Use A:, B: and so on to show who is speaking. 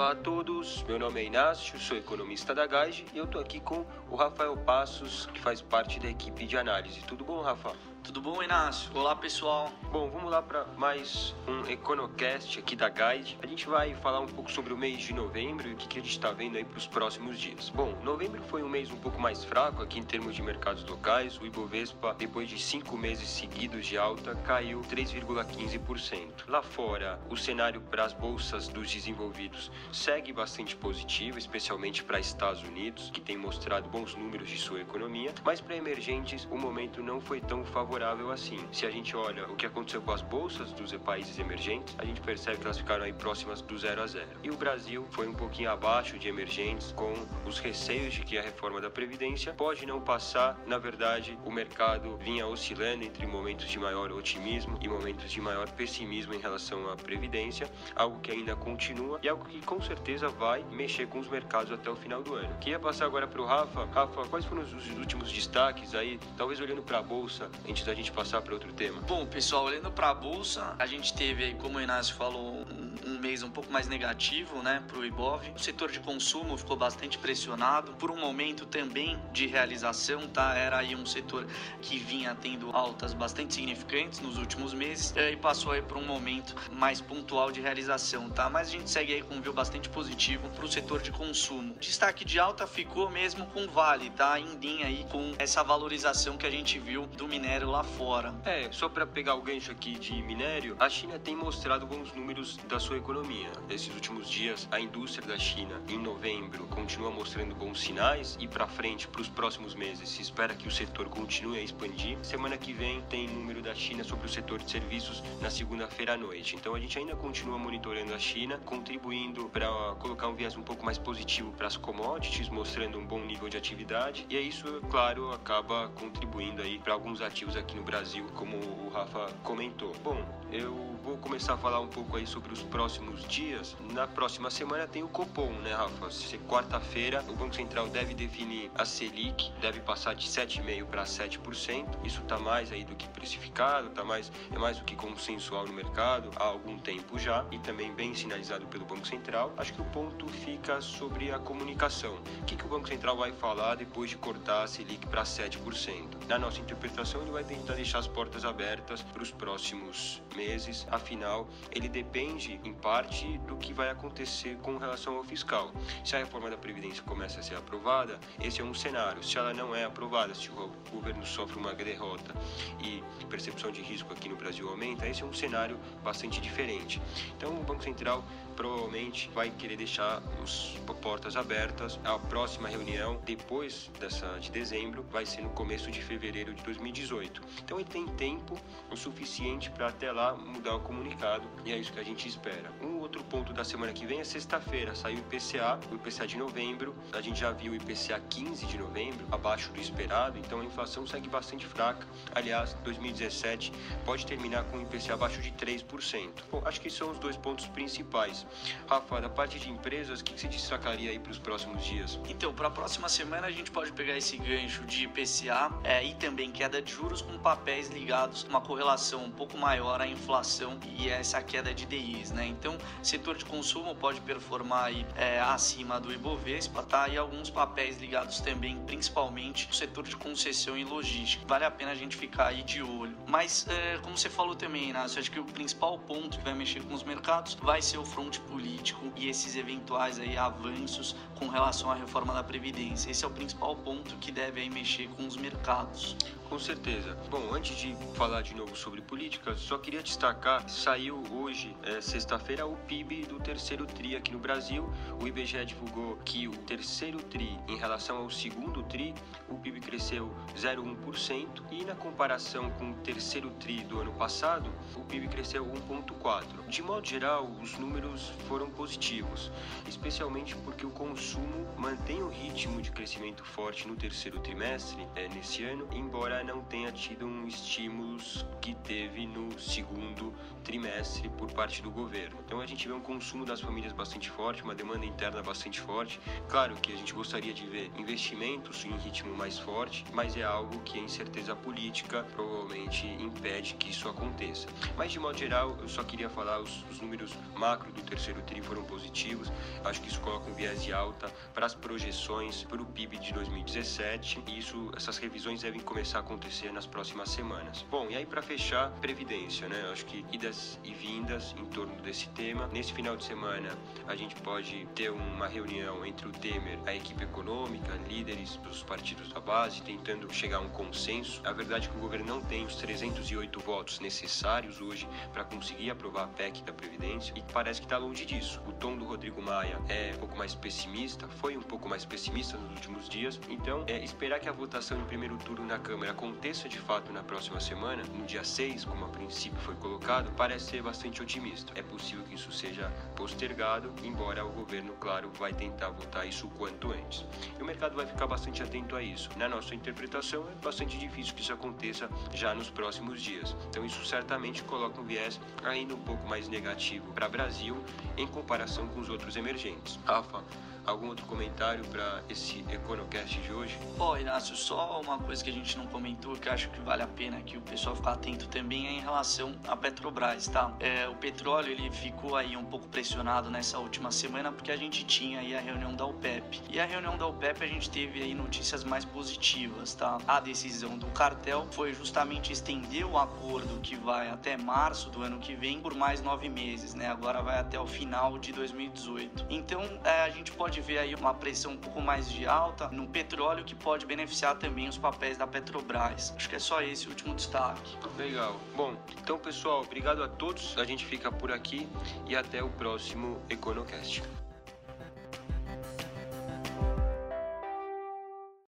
A: Olá a todos, meu nome é Inácio, sou economista da GAIGE e eu tô aqui com o Rafael Passos, que faz parte da equipe de análise. Tudo bom, Rafa?
B: Tudo bom, Inácio? Olá, pessoal.
A: Bom, vamos lá para mais um Econocast aqui da Guide. A gente vai falar um pouco sobre o mês de novembro e o que a gente está vendo aí para os próximos dias. Bom, novembro foi um mês um pouco mais fraco aqui em termos de mercados locais. O Ibovespa, depois de cinco meses seguidos de alta, caiu 3,15%. Lá fora, o cenário para as bolsas dos desenvolvidos segue bastante positivo, especialmente para Estados Unidos, que tem mostrado bons números de sua economia, mas para emergentes o momento não foi tão favorável favorável assim. Se a gente olha o que aconteceu com as bolsas dos países emergentes, a gente percebe que elas ficaram aí próximas do zero a zero. E o Brasil foi um pouquinho abaixo de emergentes, com os receios de que a reforma da Previdência pode não passar. Na verdade, o mercado vinha oscilando entre momentos de maior otimismo e momentos de maior pessimismo em relação à Previdência, algo que ainda continua e algo que com certeza vai mexer com os mercados até o final do ano. Queria passar agora para o Rafa. Rafa, quais foram os últimos destaques aí, talvez olhando para a Bolsa, a gente da gente passar para outro tema?
B: Bom, pessoal, olhando para a bolsa, a gente teve aí, como o Inácio falou, um, um mês um pouco mais negativo, né, para o Ibov. O setor de consumo ficou bastante pressionado por um momento também de realização, tá? Era aí um setor que vinha tendo altas bastante significantes nos últimos meses e passou aí por um momento mais pontual de realização, tá? Mas a gente segue aí com um view bastante positivo para o setor de consumo. Destaque de alta ficou mesmo com Vale, tá? Em linha aí com essa valorização que a gente viu do minério lá fora.
A: É, só para pegar o gancho aqui de minério, a China tem mostrado bons números da sua economia. Nesses últimos dias, a indústria da China, em novembro, continua mostrando bons sinais e para frente, para os próximos meses, se espera que o setor continue a expandir. Semana que vem tem número da China sobre o setor de serviços na segunda-feira à noite. Então a gente ainda continua monitorando a China, contribuindo para colocar um viés um pouco mais positivo para as commodities, mostrando um bom nível de atividade. E é isso, claro, acaba contribuindo aí para alguns ativos aqui no Brasil, como o Rafa comentou. Bom, eu vou começar a falar um pouco aí sobre os próximos dias. Na próxima semana tem o Copom, né, Rafa? Quarta-feira, o Banco Central deve definir a Selic, deve passar de 7,5 para 7%. Isso está mais aí do que precificado, tá mais é mais do que consensual no mercado há algum tempo já e também bem sinalizado pelo Banco Central. Acho que o ponto fica sobre a comunicação. O que, que o Banco Central vai falar depois de cortar a Selic para 7%? Na nossa interpretação, ele vai tentar deixar as portas abertas para os próximos meses, afinal, ele depende em parte do que vai acontecer com relação ao fiscal. Se a reforma da Previdência começa a ser aprovada, esse é um cenário. Se ela não é aprovada, se o governo sofre uma derrota e percepção de risco aqui no Brasil aumenta, esse é um cenário bastante diferente. Então, o Banco Central provavelmente vai querer deixar as portas abertas. A próxima reunião, depois dessa de dezembro, vai ser no começo de fevereiro de 2018. Então ele tem tempo o suficiente para até lá mudar o comunicado e é isso que a gente espera. Um outro ponto da semana que vem é sexta-feira, saiu o IPCA, o IPCA de novembro. A gente já viu o IPCA 15 de novembro, abaixo do esperado, então a inflação segue bastante fraca. Aliás, 2017 pode terminar com o IPCA abaixo de 3%. Bom, acho que são os dois pontos principais. Rafa, da parte de empresas, o que você destacaria aí para os próximos dias?
B: Então, para a próxima semana a gente pode pegar esse gancho de IPCA é, e também queda de juros com papéis ligados uma correlação um pouco maior à inflação e essa queda de DIs, né? Então, setor de consumo pode performar aí, é, acima do Ibovespa, tá? E alguns papéis ligados também, principalmente no setor de concessão e logística. Vale a pena a gente ficar aí de olho. Mas, é, como você falou também, Inácio, acho que o principal ponto que vai mexer com os mercados vai ser o front político e esses eventuais aí avanços com relação à reforma da Previdência. Esse é o principal ponto que deve aí mexer com os mercados.
A: Com certeza. Bom, antes de falar de novo sobre política, só queria destacar, saiu hoje, é, sexta-feira, o PIB do terceiro TRI aqui no Brasil. O IBGE divulgou que o terceiro TRI, em relação ao segundo TRI, o PIB cresceu 0,1% e na comparação com o terceiro TRI do ano passado, o PIB cresceu 1,4%. De modo geral, os números foram positivos, especialmente porque o consumo mantém o ritmo de crescimento forte no terceiro trimestre é, nesse ano, embora não tenha tido um estímulo que teve no segundo trimestre por parte do governo. Então a gente vê um consumo das famílias bastante forte, uma demanda interna bastante forte. Claro que a gente gostaria de ver investimentos em ritmo mais forte, mas é algo que a incerteza política provavelmente impede que isso aconteça. Mas de modo geral, eu só queria falar os, os números macro do terceiro TRI foram positivos. Acho que isso coloca um viés de alta para as projeções para o PIB de 2017 e isso, essas revisões devem começar a acontecer nas próximas semanas. Bom, e aí para fechar, previdência, né? Acho que idas e vindas em torno desse tema. Nesse final de semana, a gente pode ter uma reunião entre o Temer, a equipe econômica, líderes dos partidos da base, tentando chegar a um consenso. A verdade é que o governo não tem os 308 votos necessários hoje para conseguir aprovar a PEC da Previdência e parece que está longe disso. O tom do Rodrigo Maia é um pouco mais pessimista, foi um pouco mais pessimista nos últimos dias, então é esperar que a votação em primeiro turno na Câmara aconteça de fato na próxima semana, no dia 6, como a princípio foi colocado, parece ser bastante otimista. É possível que isso seja postergado, embora o governo, claro, vai tentar votar isso o quanto antes. E o mercado vai ficar bastante atento a isso. Na nossa interpretação, é bastante difícil que isso aconteça já nos próximos dias. Então isso certamente coloca um viés ainda um pouco mais negativo para o Brasil em comparação com os outros emergentes. Rafa, algum outro comentário para esse EconoCast de hoje?
B: Ó, oh, Inácio, só uma coisa que a gente não comentou que acho que vale a pena que o pessoal ficar atento também é em relação à Petrobras, tá? É, o petróleo ele ficou aí um pouco pressionado nessa última semana porque a gente tinha aí a reunião da OPEP. E a reunião da OPEP a gente teve aí notícias mais positivas, tá? A decisão do cartel foi justamente estender o acordo que vai até março do ano que vem por mais nove meses, né? Agora vai até o final de 2018. Então é, a gente pode ver aí uma pressão um pouco mais de alta no petróleo que pode beneficiar também os papéis da Petrobras. Acho que é só esse o último destaque.
A: Legal. Bom, então pessoal, obrigado a todos. A gente fica por aqui e até o próximo EconoCast.